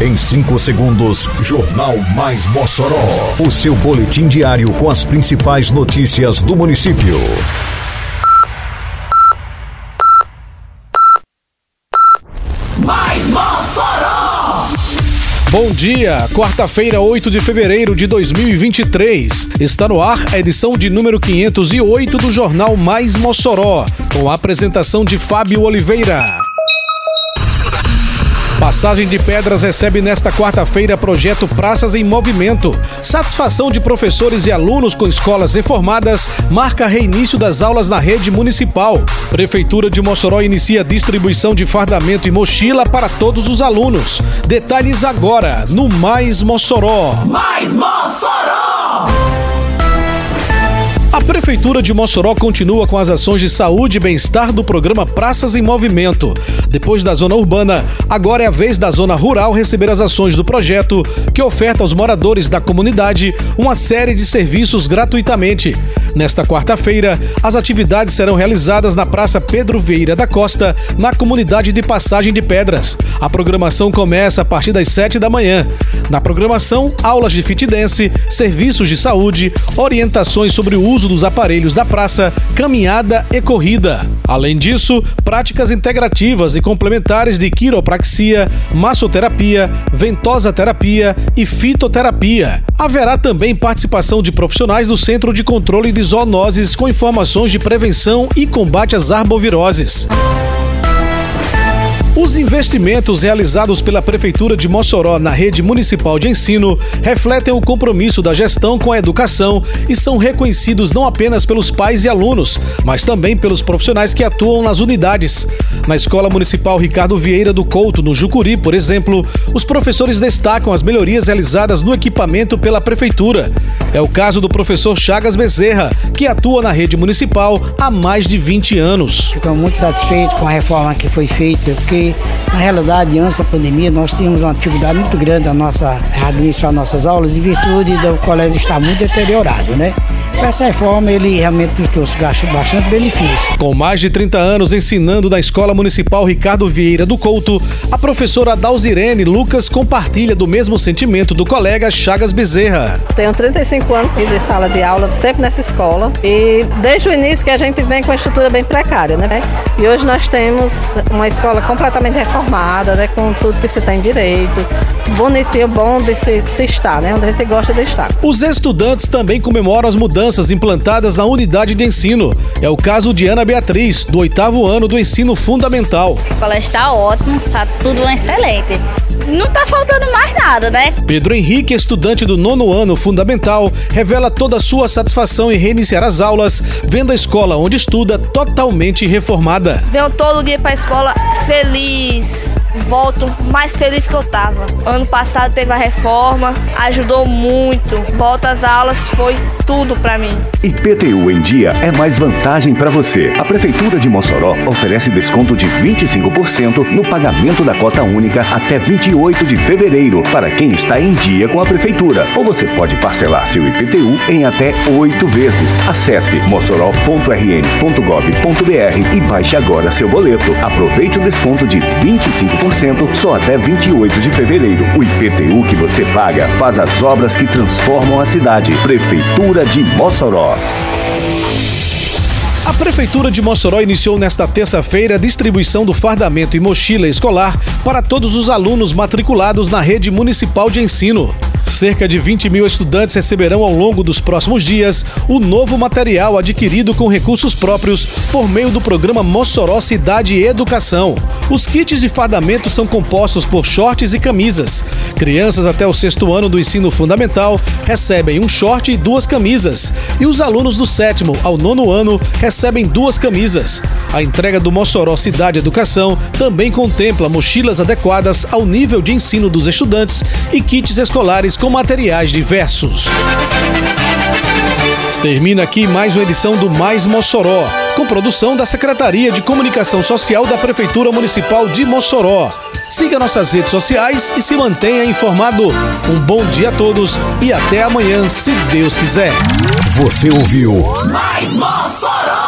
Em 5 segundos, Jornal Mais Mossoró. O seu boletim diário com as principais notícias do município. Mais Mossoró! Bom dia, quarta-feira, 8 de fevereiro de 2023. Está no ar a edição de número 508 do Jornal Mais Mossoró, com a apresentação de Fábio Oliveira. Passagem de Pedras recebe nesta quarta-feira projeto Praças em Movimento. Satisfação de professores e alunos com escolas reformadas marca reinício das aulas na rede municipal. Prefeitura de Mossoró inicia distribuição de fardamento e mochila para todos os alunos. Detalhes agora no Mais Mossoró. Mais Mossoró! Prefeitura de Mossoró continua com as ações de saúde e bem-estar do programa Praças em Movimento. Depois da zona urbana, agora é a vez da zona rural receber as ações do projeto, que oferta aos moradores da comunidade uma série de serviços gratuitamente. Nesta quarta-feira, as atividades serão realizadas na Praça Pedro Vieira da Costa, na comunidade de Passagem de Pedras. A programação começa a partir das 7 da manhã. Na programação, aulas de fit dance, serviços de saúde, orientações sobre o uso dos aparelhos da praça, caminhada e corrida. Além disso, práticas integrativas e complementares de quiropraxia, massoterapia, ventosa terapia e fitoterapia. Haverá também participação de profissionais do Centro de Controle de Zoonoses com informações de prevenção e combate às arboviroses. Os investimentos realizados pela Prefeitura de Mossoró na rede municipal de ensino refletem o compromisso da gestão com a educação e são reconhecidos não apenas pelos pais e alunos, mas também pelos profissionais que atuam nas unidades. Na Escola Municipal Ricardo Vieira do Couto, no Jucuri, por exemplo, os professores destacam as melhorias realizadas no equipamento pela Prefeitura. É o caso do professor Chagas Bezerra, que atua na rede municipal há mais de 20 anos. Ficamos muito satisfeitos com a reforma que foi feita, porque na realidade, antes da pandemia, nós tínhamos uma dificuldade muito grande a nossa, a administrar nossas aulas em virtude do colégio estar muito deteriorado, né? Essa reforma, ele realmente nos trouxe bastante benefício. Com mais de 30 anos ensinando na Escola Municipal Ricardo Vieira do Couto, a professora Dalzirene Lucas compartilha do mesmo sentimento do colega Chagas Bezerra. Tenho 35 anos de sala de aula, sempre nessa escola, e desde o início que a gente vem com uma estrutura bem precária, né? E hoje nós temos uma escola completamente reformada, né? Com tudo que se tem direito, bonitinho, bom de se, de se estar, né? Onde a gente gosta de estar. Os estudantes também comemoram as mudanças implantadas na unidade de ensino. É o caso de Ana Beatriz, do oitavo ano do ensino fundamental. O colégio está ótimo, está tudo excelente. Não está faltando mais nada, né? Pedro Henrique, estudante do nono ano fundamental, revela toda a sua satisfação em reiniciar as aulas, vendo a escola onde estuda totalmente reformada. Venho todo dia para a escola feliz, volto mais feliz que eu tava. Ano passado teve a reforma, ajudou muito. Volta às aulas, foi tudo para mim. IPTU em dia é mais vantagem para você. A Prefeitura de Mossoró oferece desconto de 25% no pagamento da cota única até 28 de fevereiro para quem está em dia com a Prefeitura. Ou você pode parcelar seu IPTU em até oito vezes. Acesse mossoró.rn.gov.br e baixe agora seu boleto. Aproveite o desconto de 25% só até 28 de fevereiro. O IPTU que você paga faz as obras que transformam a cidade. Prefeitura de Mossoró. A Prefeitura de Mossoró iniciou nesta terça-feira a distribuição do fardamento e mochila escolar para todos os alunos matriculados na rede municipal de ensino. Cerca de 20 mil estudantes receberão ao longo dos próximos dias o novo material adquirido com recursos próprios por meio do programa Mossoró Cidade e Educação. Os kits de fardamento são compostos por shorts e camisas. Crianças até o sexto ano do ensino fundamental recebem um short e duas camisas. E os alunos do sétimo ao nono ano recebem duas camisas. A entrega do Mossoró Cidade Educação também contempla mochilas adequadas ao nível de ensino dos estudantes e kits escolares com materiais diversos. Termina aqui mais uma edição do Mais Mossoró, com produção da Secretaria de Comunicação Social da Prefeitura Municipal de Mossoró. Siga nossas redes sociais e se mantenha informado. Um bom dia a todos e até amanhã, se Deus quiser. Você ouviu Mais Mossoró!